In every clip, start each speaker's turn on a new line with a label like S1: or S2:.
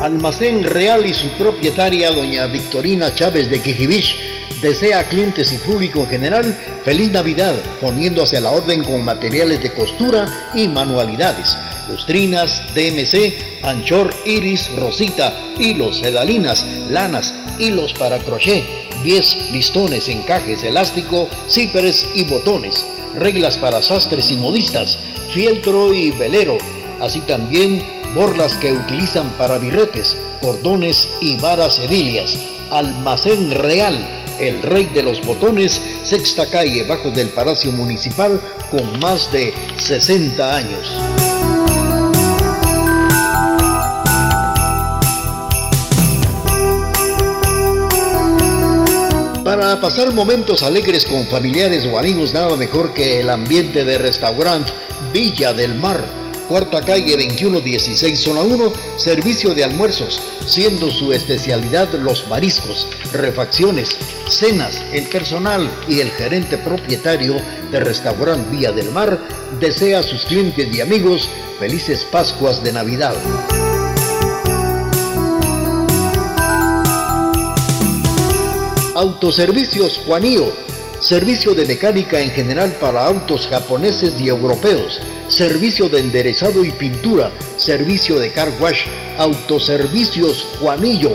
S1: Almacén Real y su propietaria, doña Victorina Chávez de Quijibich, desea a clientes y público en general feliz Navidad, poniéndose a la orden con materiales de costura y manualidades, lustrinas, DMC, anchor, iris, rosita, hilos, sedalinas, lanas, hilos para crochet, 10 listones, encajes, elástico, cíperes y botones, reglas para sastres y modistas, fieltro y velero, así también borlas que utilizan para birretes, cordones y varas edilias. Almacén Real, el rey de los botones, sexta calle bajo del Palacio Municipal con más de 60 años. Para pasar momentos alegres con familiares o amigos, nada mejor que el ambiente de restaurante Villa del Mar cuarta calle 2116, zona 1, servicio de almuerzos, siendo su especialidad los mariscos, refacciones, cenas, el personal y el gerente propietario de restaurante Vía del Mar desea a sus clientes y amigos felices Pascuas de Navidad. Autoservicios Juanío, servicio de mecánica en general para autos japoneses y europeos servicio de enderezado y pintura, servicio de car wash, autoservicios Juanillo.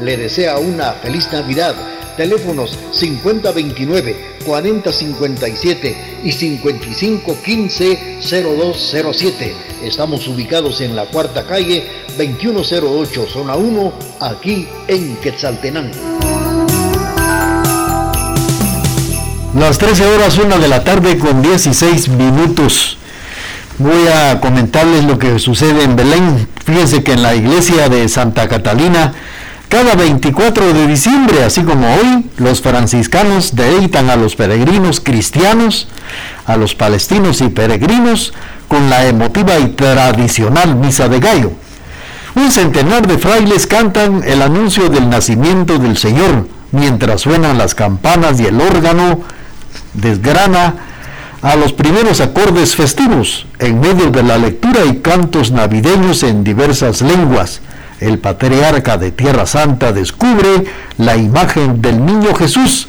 S1: Le desea una feliz Navidad. Teléfonos 5029-4057 y 5515-0207. Estamos ubicados en la cuarta calle 2108, zona 1, aquí en Quetzaltenango.
S2: Las 13 horas, 1 de la tarde con 16 minutos voy a comentarles lo que sucede en Belén. Fíjense que en la iglesia de Santa Catalina, cada 24 de diciembre, así como hoy, los franciscanos deleitan a los peregrinos cristianos, a los palestinos y peregrinos, con la emotiva y tradicional misa de gallo. Un centenar de frailes cantan el anuncio del nacimiento del Señor, mientras suenan las campanas y el órgano desgrana a los primeros acordes festivos en medio de la lectura y cantos navideños en diversas lenguas. El patriarca de Tierra Santa descubre la imagen del niño Jesús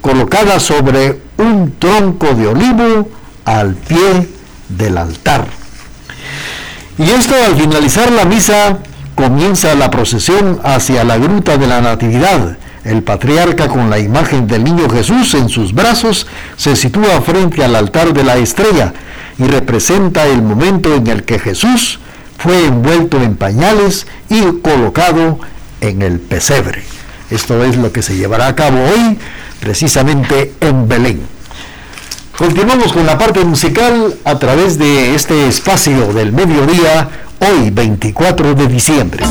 S2: colocada sobre un tronco de olivo al pie del altar. Y esto al finalizar la misa comienza la procesión hacia la gruta de la Natividad el patriarca con la imagen del niño Jesús en sus brazos se sitúa frente al altar de la estrella y representa el momento en el que Jesús fue envuelto en pañales y colocado en el pesebre. Esto es lo que se llevará a cabo hoy, precisamente en Belén. Continuamos con la parte musical a través de este espacio del mediodía, hoy 24 de diciembre.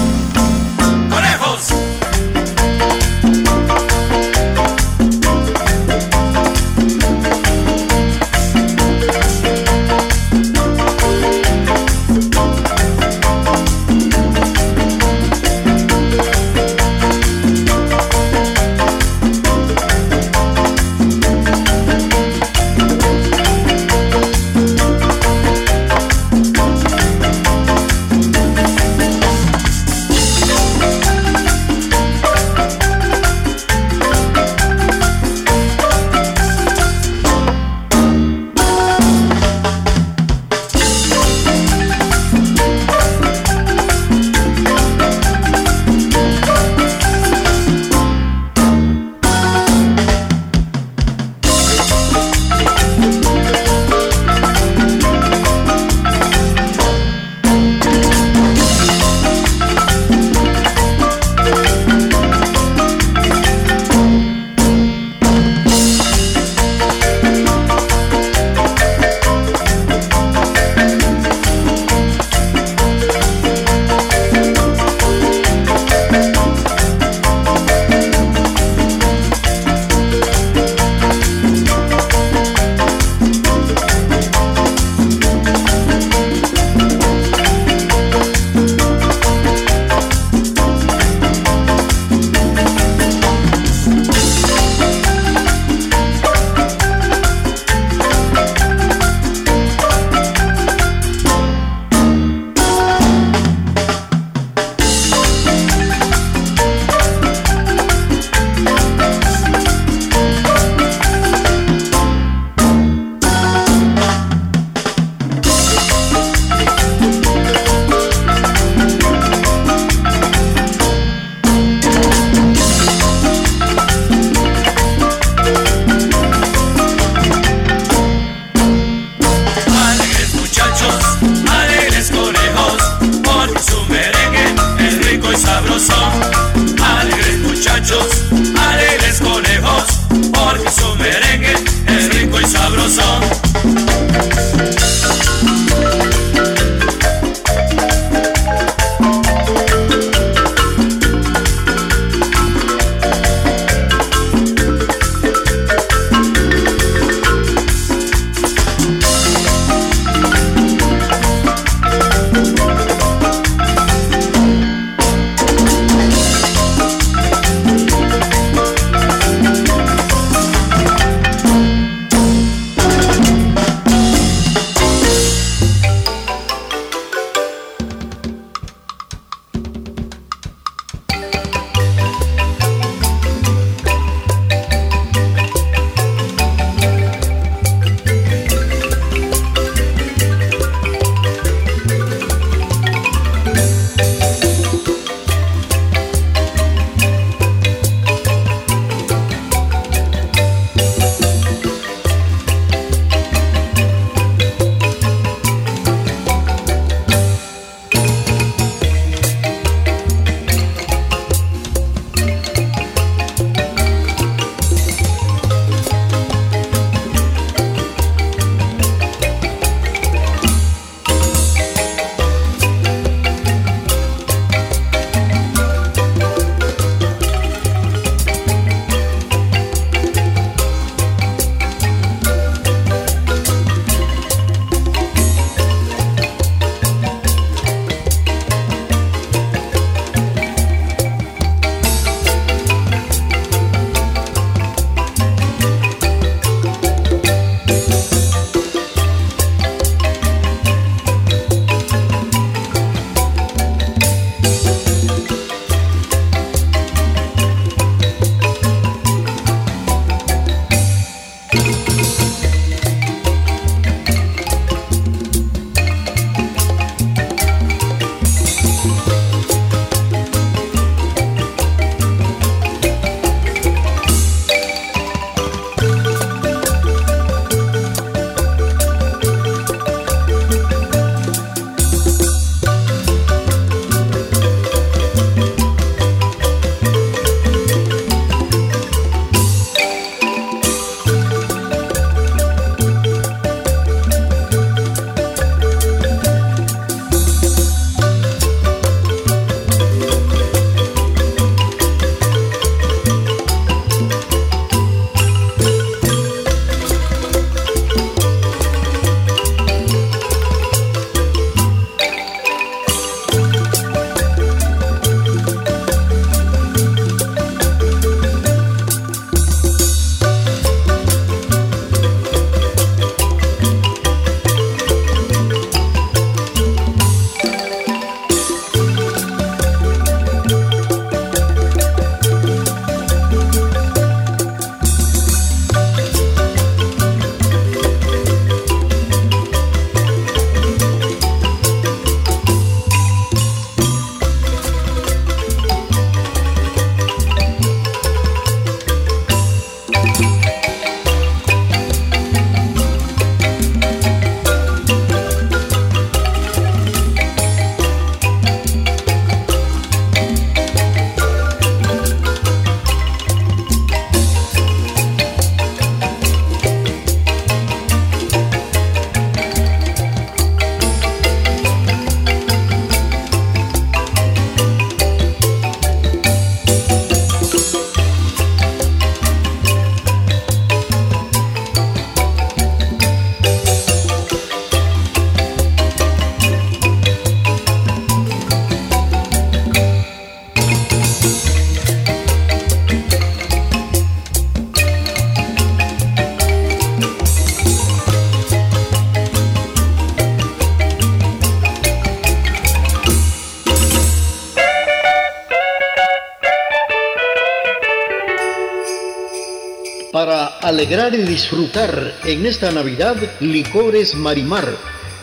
S1: Alegrar y disfrutar en esta Navidad licores Marimar.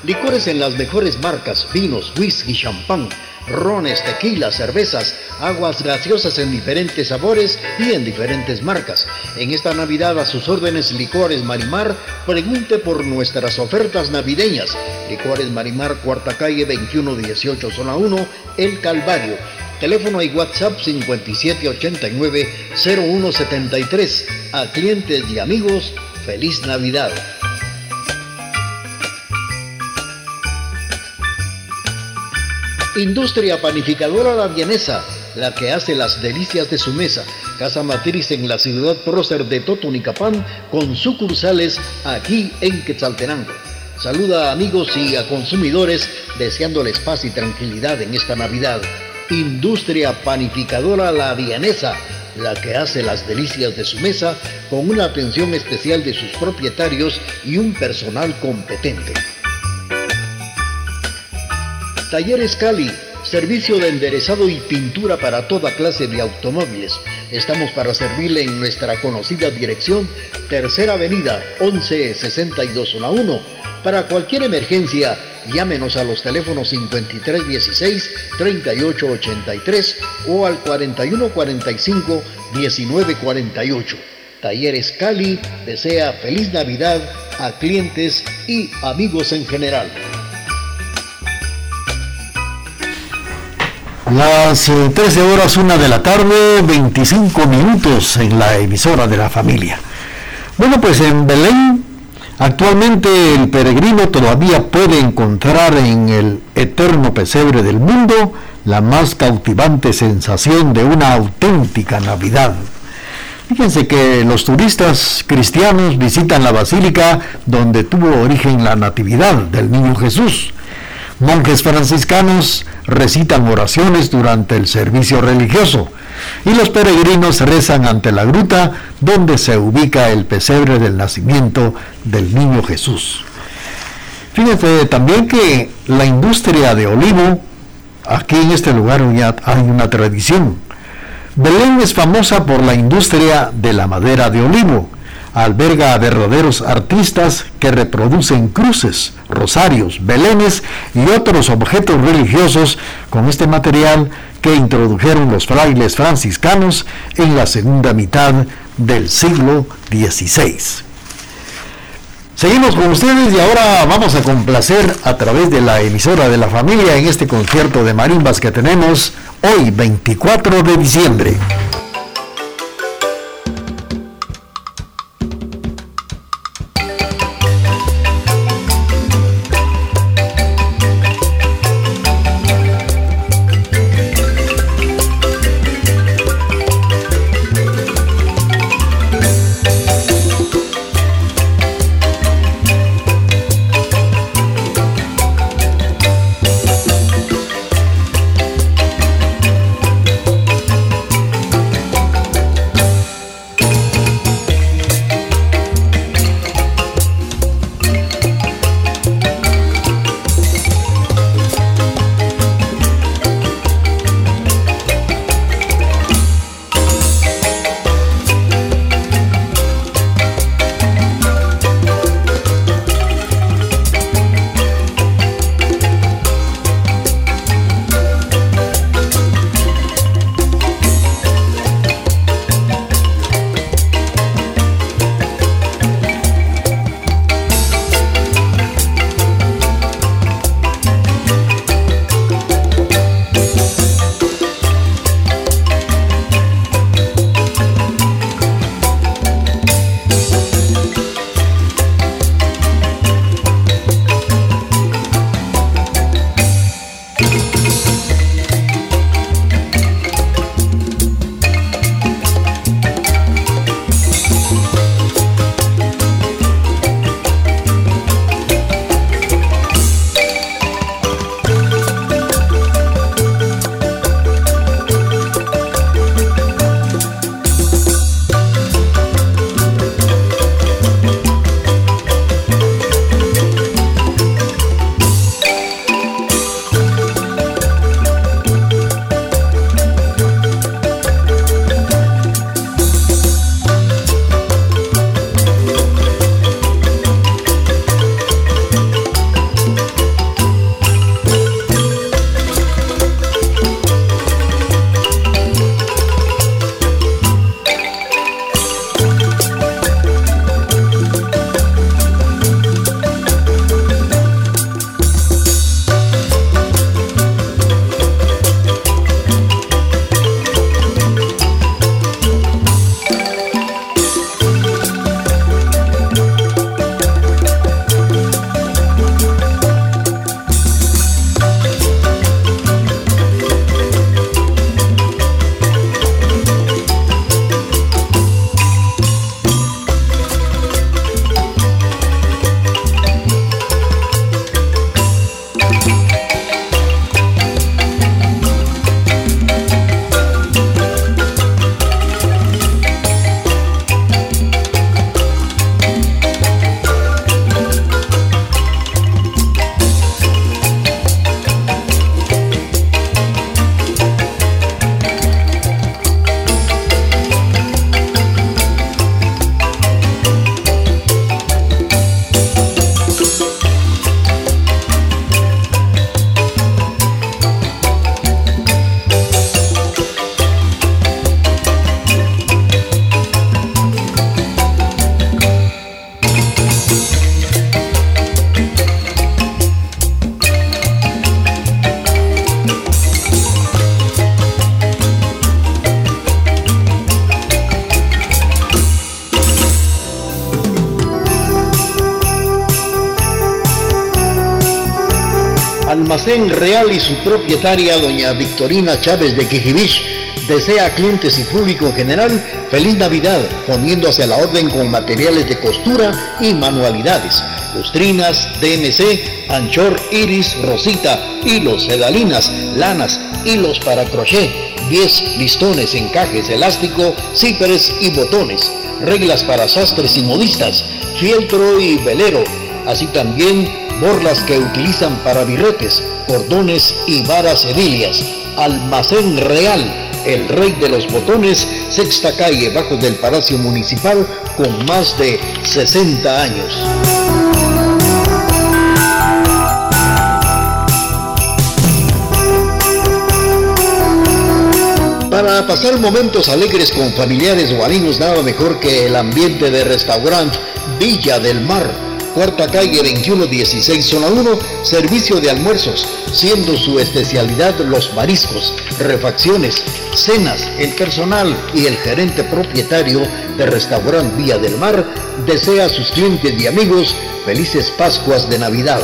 S1: Licores en las mejores marcas, vinos, whisky, champán, rones, tequilas, cervezas, aguas gaseosas en diferentes sabores y en diferentes marcas. En esta Navidad a sus órdenes Licores Marimar, pregunte por nuestras ofertas navideñas. Licores Marimar, cuarta calle 2118, zona 1, El Calvario. Teléfono y WhatsApp 5789-0173. A clientes y amigos, feliz Navidad. Industria Panificadora La Vienesa, la que hace las delicias de su mesa. Casa matriz en la ciudad prócer de Totonicapán, con sucursales aquí en Quetzaltenango. Saluda a amigos y a consumidores deseándoles paz y tranquilidad en esta Navidad. Industria Panificadora La Vianesa, la que hace las delicias de su mesa con una atención especial de sus propietarios y un personal competente. Talleres Cali, servicio de enderezado y pintura para toda clase de automóviles. Estamos para servirle en nuestra conocida dirección, Tercera Avenida 1162 Para cualquier emergencia, Llámenos a los teléfonos 5316-3883 o al 4145-1948. Talleres Cali desea feliz Navidad a clientes y amigos en general.
S2: Las 13 eh, horas, una de la tarde, 25 minutos en la emisora de la familia. Bueno, pues en Belén Actualmente el peregrino todavía puede encontrar en el eterno pesebre del mundo la más cautivante sensación de una auténtica Navidad. Fíjense que los turistas cristianos visitan la basílica donde tuvo origen la Natividad del Niño Jesús. Monjes franciscanos recitan oraciones durante el servicio religioso y los peregrinos rezan ante la gruta donde se ubica el pesebre del nacimiento del niño Jesús. Fíjense también que la industria de olivo, aquí en este lugar ya hay una tradición. Belén es famosa por la industria de la madera de olivo alberga a verdaderos artistas que reproducen cruces, rosarios, belenes y otros objetos religiosos con este material que introdujeron los frailes franciscanos en la segunda mitad del siglo XVI. Seguimos con ustedes y ahora vamos a complacer a través de la emisora de la familia en este concierto de marimbas que tenemos hoy 24 de diciembre.
S1: Y su propietaria, doña Victorina Chávez de Quijibich, desea clientes y público en general feliz Navidad, poniéndose a la orden con materiales de costura y manualidades, lustrinas, DMC, anchor, iris, rosita, hilos, sedalinas, lanas, hilos para crochet, 10 listones, encajes, elástico, cíperes y botones, reglas para sastres y modistas, fieltro y velero, así también borlas que utilizan para birretes, cordones y varas edilias. Almacén Real, el rey de los botones, sexta calle bajo del Palacio Municipal con más de 60 años. Para pasar momentos alegres con familiares o amigos, nada mejor que el ambiente de restaurante Villa del Mar cuarta calle 2116 zona 1, servicio de almuerzos, siendo su especialidad los mariscos, refacciones, cenas, el personal y el gerente propietario de restaurante Vía del Mar desea a sus clientes y amigos felices Pascuas de Navidad.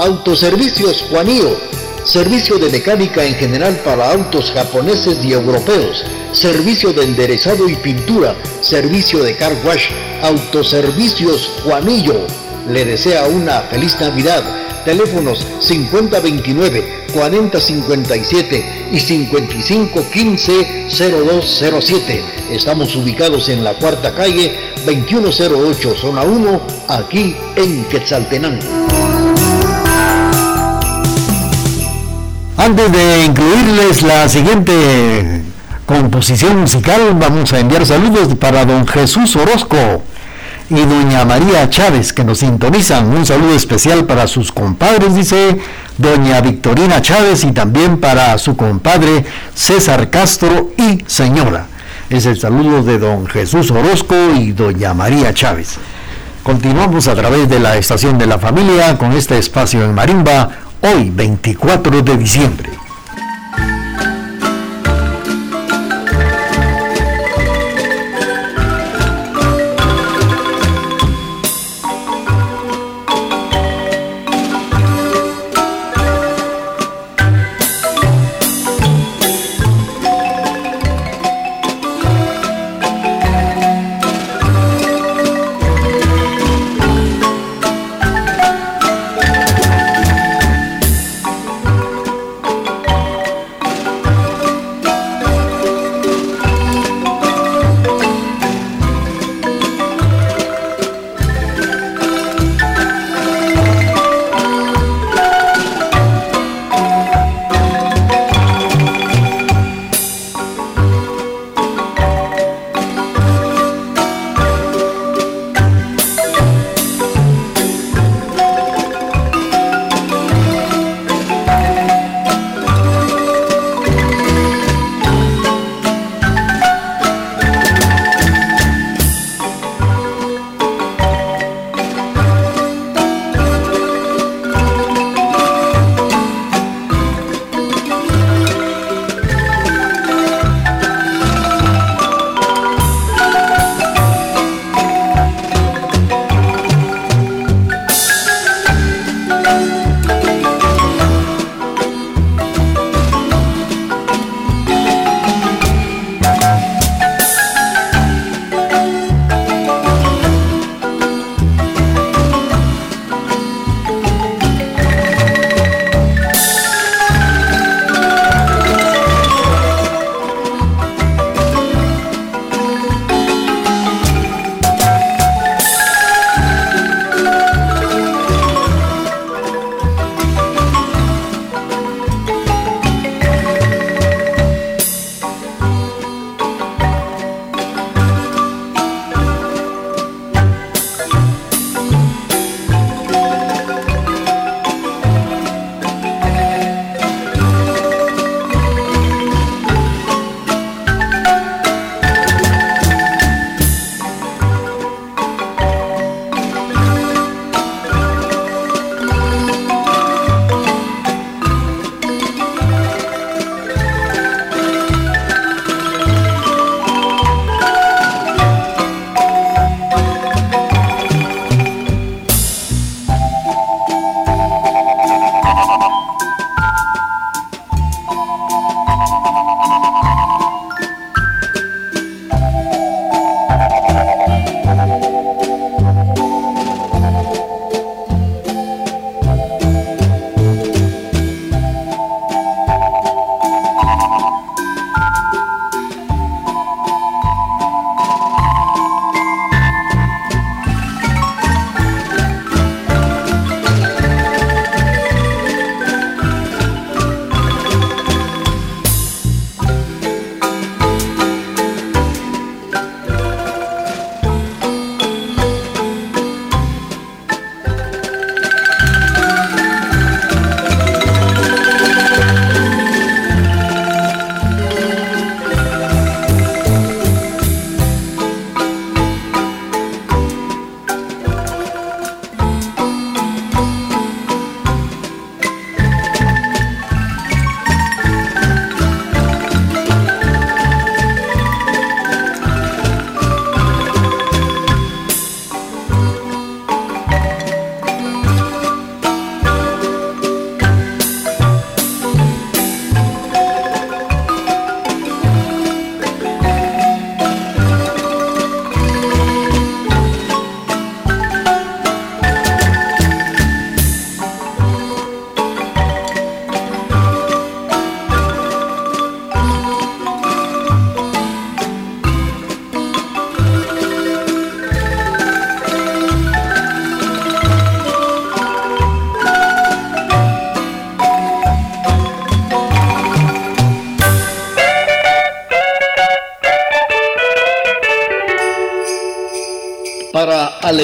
S1: Autoservicios Juanío servicio de mecánica en general para autos japoneses y europeos, servicio de enderezado y pintura, servicio de car wash, autoservicios Juanillo. Le desea una feliz Navidad. Teléfonos 5029 4057 y 5515 0207. Estamos ubicados en la cuarta calle 2108, zona 1, aquí en Quetzaltenango.
S2: Antes de incluirles la siguiente composición musical, vamos a enviar saludos para don Jesús Orozco y doña María Chávez que nos sintonizan. Un saludo especial para sus compadres, dice doña Victorina Chávez y también para su compadre César Castro y señora. Es el saludo de don Jesús Orozco y doña María Chávez. Continuamos a través de la estación de la familia con este espacio en Marimba hoy 24 de diciembre.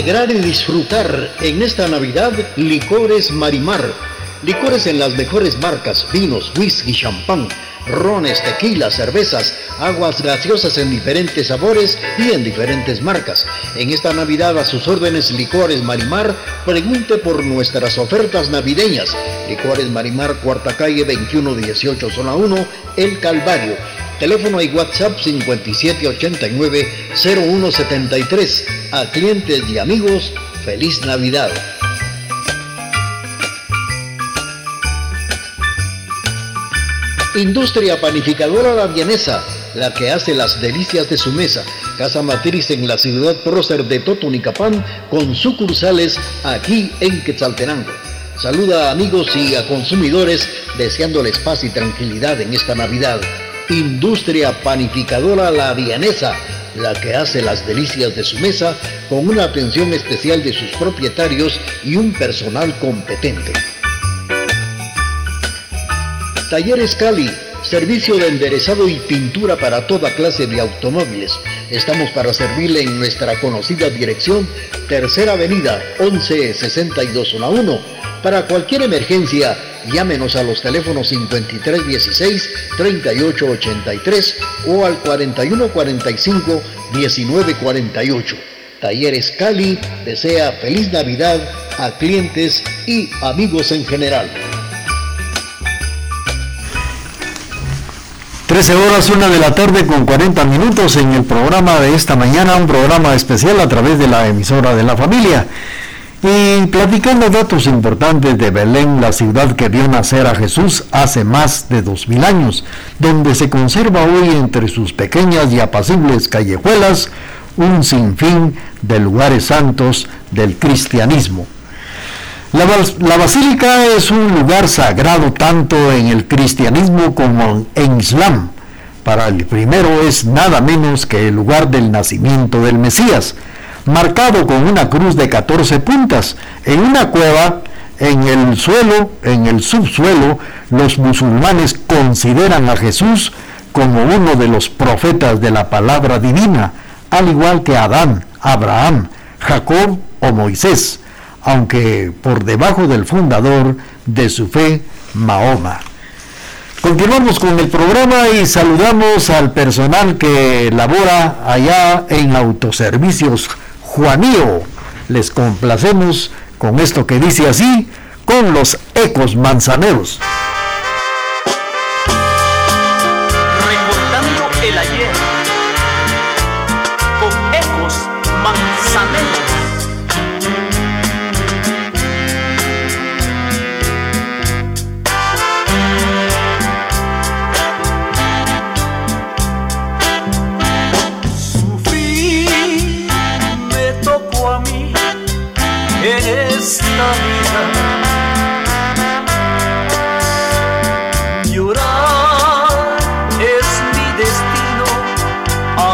S1: Alegrar y disfrutar en esta Navidad Licores Marimar. Licores en las mejores marcas, vinos, whisky, champán, rones, tequilas, cervezas, aguas gaseosas en diferentes sabores y en diferentes marcas. En esta Navidad a sus órdenes Licores Marimar, pregunte por nuestras ofertas navideñas. Licores Marimar, cuarta calle 2118, zona 1, El Calvario. Teléfono y WhatsApp 5789-0173. A clientes y amigos, feliz Navidad. Industria Panificadora La Vienesa, la que hace las delicias de su mesa. Casa matriz en la ciudad prócer de Totonicapán, con sucursales aquí en Quetzaltenango. Saluda a amigos y a consumidores deseándoles paz y tranquilidad en esta Navidad. Industria Panificadora La Vianesa, la que hace las delicias de su mesa con una atención especial de sus propietarios y un personal competente. Talleres Cali, servicio de enderezado y pintura para toda clase de automóviles. Estamos para servirle en nuestra conocida dirección, Tercera Avenida 1162 Para cualquier emergencia, Llámenos a los teléfonos 5316-3883 o al 4145-1948. Talleres Cali desea feliz Navidad a clientes y amigos en general.
S2: 13 horas, una de la tarde con 40 minutos en el programa de esta mañana, un programa especial a través de la emisora de la familia. Y platicando datos importantes de Belén, la ciudad que vio nacer a Jesús hace más de dos mil años, donde se conserva hoy entre sus pequeñas y apacibles callejuelas un sinfín de lugares santos del cristianismo. La, basílica es un lugar sagrado tanto en el cristianismo como en Islam. Para el primero es nada menos que el lugar del nacimiento del Mesías marcado con una cruz de 14 puntas. En una cueva, en el suelo, en el subsuelo, los musulmanes consideran a Jesús como uno de los profetas de la palabra divina, al igual que Adán, Abraham, Jacob o Moisés, aunque por debajo del fundador de su fe, Mahoma. Continuamos con el programa y saludamos al personal que labora allá en autoservicios Juanío. Les complacemos con esto que dice así, con los ecos manzaneros.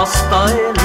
S3: Que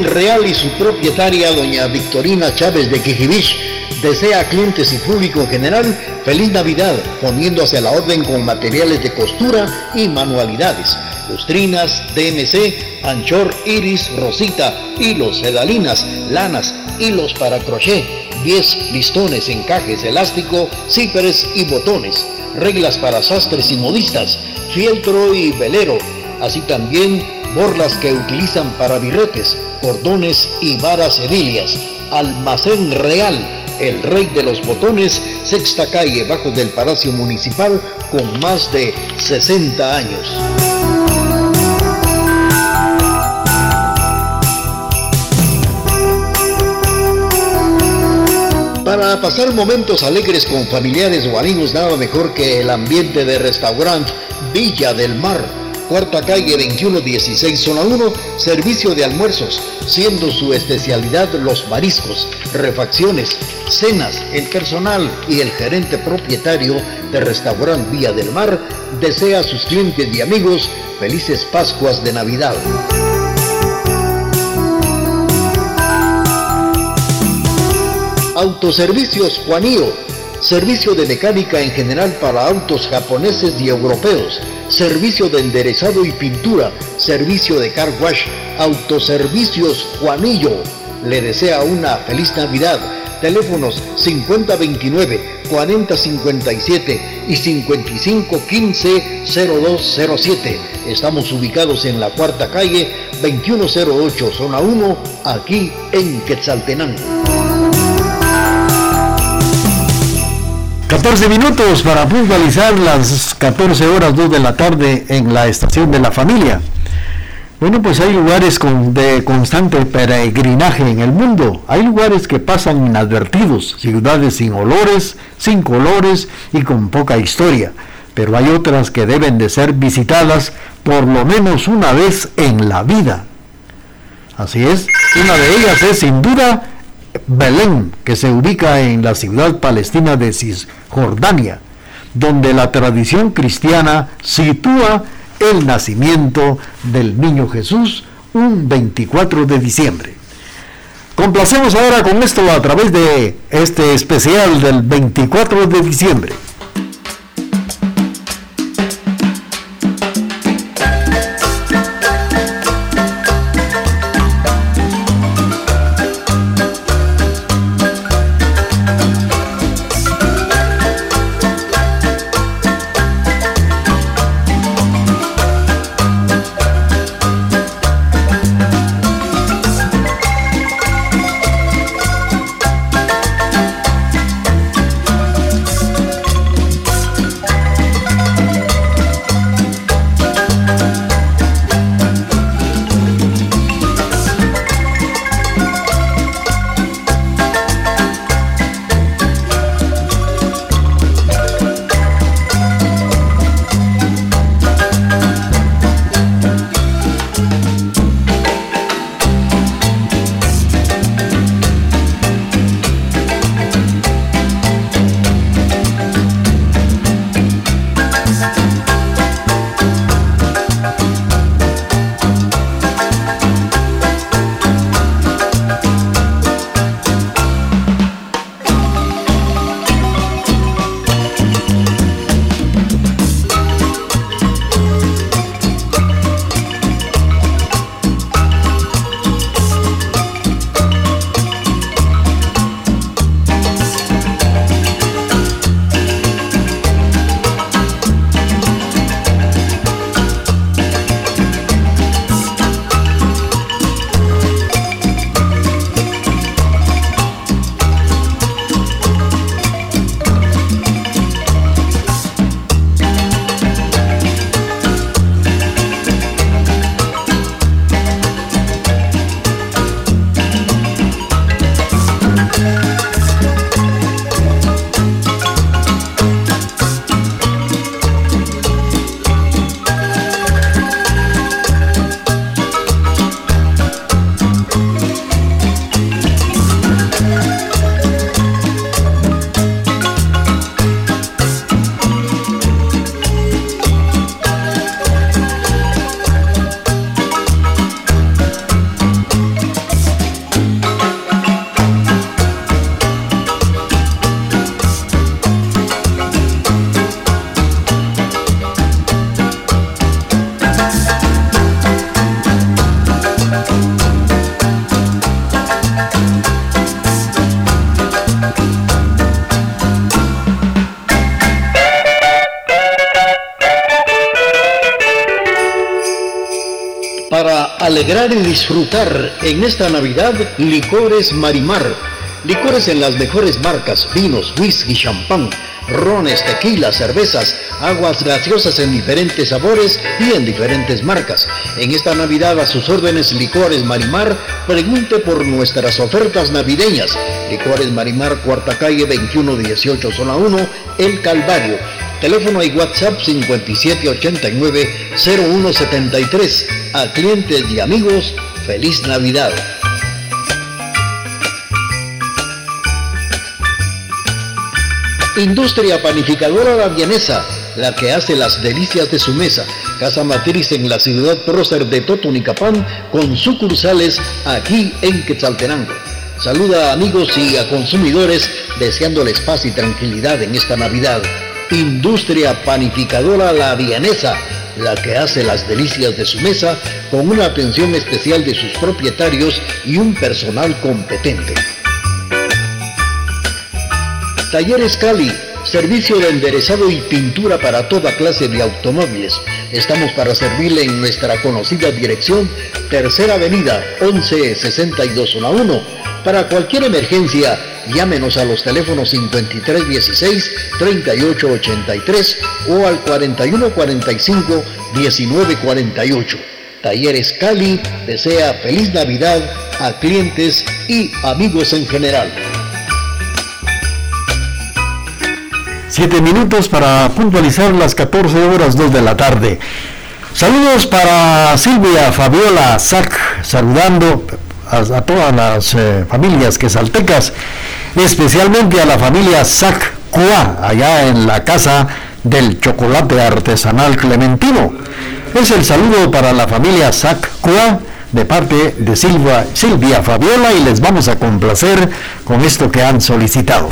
S1: Real y su propietaria, doña Victorina Chávez de Quijibich, desea a clientes y público en general feliz Navidad, poniéndose a la orden con materiales de costura y manualidades, lustrinas, DMC, anchor, iris, rosita, hilos, sedalinas, lanas, hilos para crochet, 10 listones, encajes, elástico, cíperes y botones, reglas para sastres y modistas, fieltro y velero, así también borlas que utilizan para birretes, cordones y varas edilias. Almacén Real, el rey de los botones, sexta calle bajo del Palacio Municipal con más de 60 años. Para pasar momentos alegres con familiares o amigos, nada mejor que el ambiente de restaurante Villa del Mar. Cuarta calle 2116, zona 1, servicio de almuerzos, siendo su especialidad los mariscos, refacciones, cenas. El personal y el gerente propietario de restaurante Villa del Mar desea a sus clientes y amigos felices Pascuas de Navidad. Autoservicios Juanío, servicio de mecánica en general para autos japoneses y europeos, servicio de enderezado y pintura, servicio de car wash, Autoservicios Juanillo. Le desea una feliz Navidad. Teléfonos 5029-4057 y 5515-0207. Estamos ubicados en la cuarta calle 2108, zona 1, aquí en Quetzaltenango.
S2: 14 minutos para puntualizar las 14 horas 2 de la tarde en la estación de la familia. Bueno, pues hay lugares con, de constante peregrinaje en el mundo. Hay lugares que pasan inadvertidos, ciudades sin olores, sin colores y con poca historia. Pero hay otras que deben de ser visitadas por lo menos una vez en la vida. Así es, una de ellas es sin duda Belén, que se ubica en la ciudad palestina de Cisjordania, donde la tradición cristiana sitúa el nacimiento del niño Jesús un 24 de diciembre. Complacemos ahora con esto a través de este especial del 24 de diciembre.
S1: Disfrutar en esta Navidad licores Marimar. Licores en las mejores marcas, vinos, whisky, champán, rones, tequilas, cervezas, aguas gaseosas en diferentes sabores y en diferentes marcas. En esta Navidad a sus órdenes Licores Marimar, pregunte por nuestras ofertas navideñas. Licores Marimar, cuarta calle 2118, zona 1, El Calvario. Teléfono y WhatsApp 5789-0173. A clientes y amigos, feliz Navidad. Industria Panificadora La Vienesa, la que hace las delicias de su mesa. Casa matriz en la ciudad prócer de Totonicapán, con sucursales aquí en Quetzaltenango. Saluda a amigos y a consumidores deseándoles paz y tranquilidad en esta Navidad. Industria Panificadora La Vianesa, la que hace las delicias de su mesa con una atención especial de sus propietarios y un personal competente. Talleres Cali, servicio de enderezado y pintura para toda clase de automóviles. Estamos para servirle en nuestra conocida dirección, Tercera Avenida, 1162 Para cualquier emergencia, Llámenos a los teléfonos 5316-3883 o al 4145-1948. Talleres Cali desea feliz Navidad a clientes y amigos en general.
S2: Siete minutos para puntualizar las 14 horas 2 de la tarde. Saludos para Silvia Fabiola Sac, saludando a, todas las eh, familias quesaltecas, especialmente a la familia Sac Cua, allá en la casa del chocolate artesanal clementino. Es el saludo para la familia Sac Cua de parte de Silvia, Silvia Fabiola y les vamos a complacer con esto que han solicitado.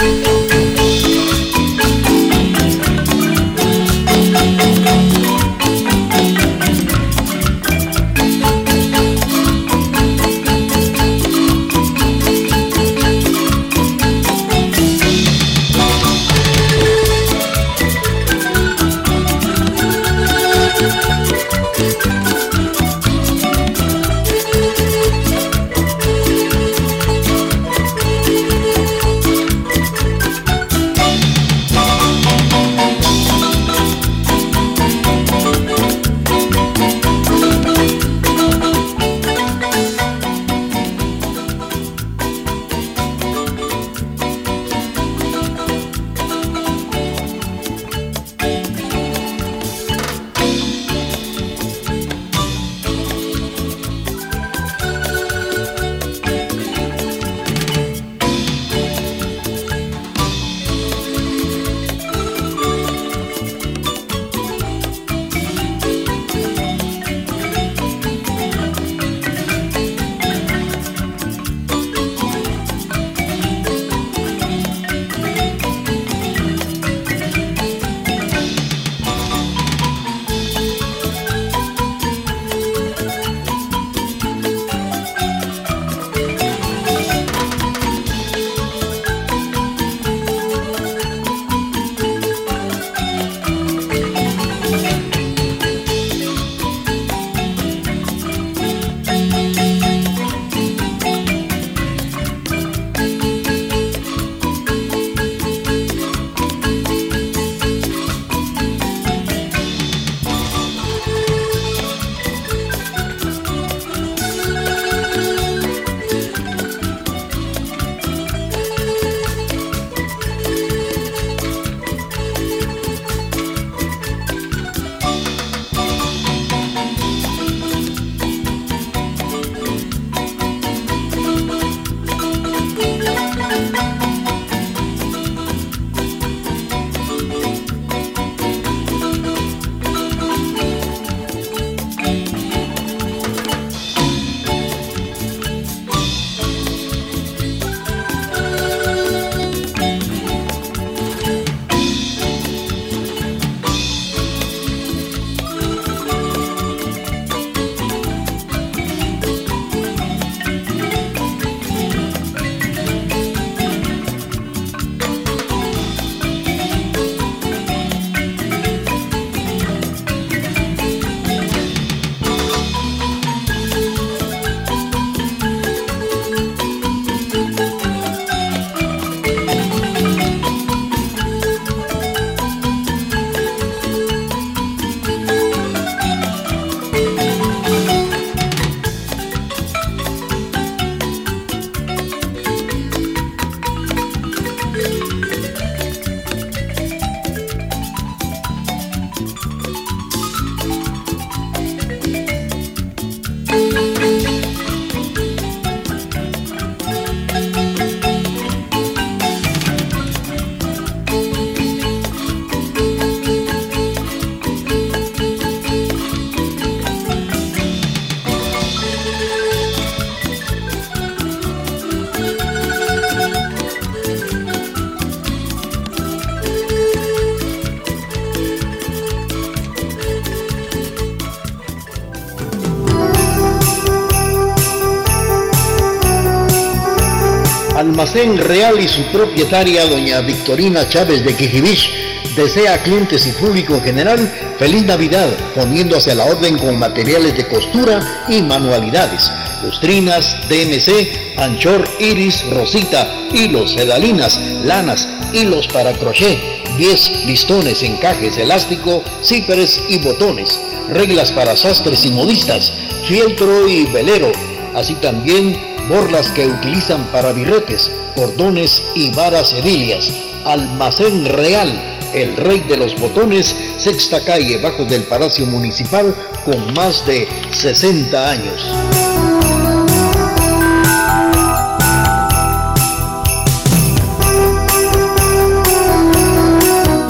S1: Almacén Real y su propietaria, doña Victorina Chávez de Quijibich, desea a clientes y público en general feliz Navidad, poniéndose a la orden con materiales de costura y manualidades, lustrinas, DMC, anchor, iris, rosita, hilos, sedalinas, lanas, hilos para crochet, 10 listones, encajes, elástico, cíperes y botones, reglas para sastres y modistas, fieltro y velero, así también borlas que utilizan para birretes, cordones y varas edilias. Almacén Real, el rey de los botones, sexta calle bajo del Palacio Municipal con más de 60 años.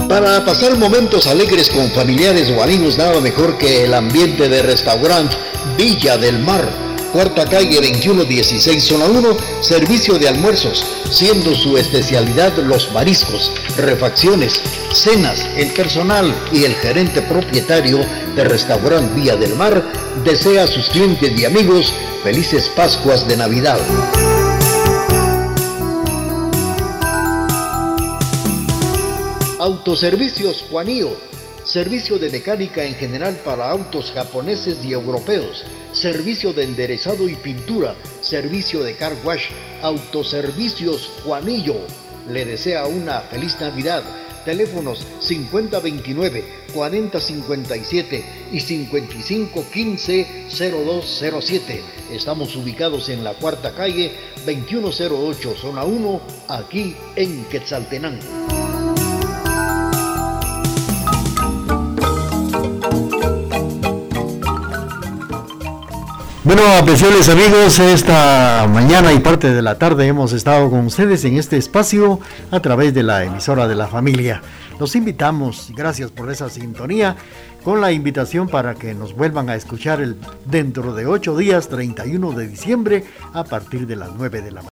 S1: Para pasar momentos alegres con familiares o amigos, nada mejor que el ambiente de restaurante Villa del Mar cuarta calle 2116, zona 1, servicio de almuerzos, siendo su especialidad los mariscos, refacciones, cenas, el personal y el gerente propietario de restaurante Vía del Mar desea a sus clientes y amigos felices Pascuas de Navidad. Autoservicios Juanío, servicio de mecánica en general para autos japoneses y europeos servicio de enderezado y pintura, servicio de car wash, autoservicios Juanillo. Le desea una feliz Navidad. Teléfonos 5029 4057 y 5515-0207. Estamos ubicados en la cuarta calle 2108, zona 1, aquí en Quetzaltenango.
S2: Bueno, apreciables amigos, esta mañana y parte de la tarde hemos estado con ustedes en este espacio a través de la emisora de la familia. Los invitamos, gracias por esa sintonía, con la invitación para que nos vuelvan a escuchar el, dentro de ocho días, 31 de diciembre, a partir de las 9 de la mañana.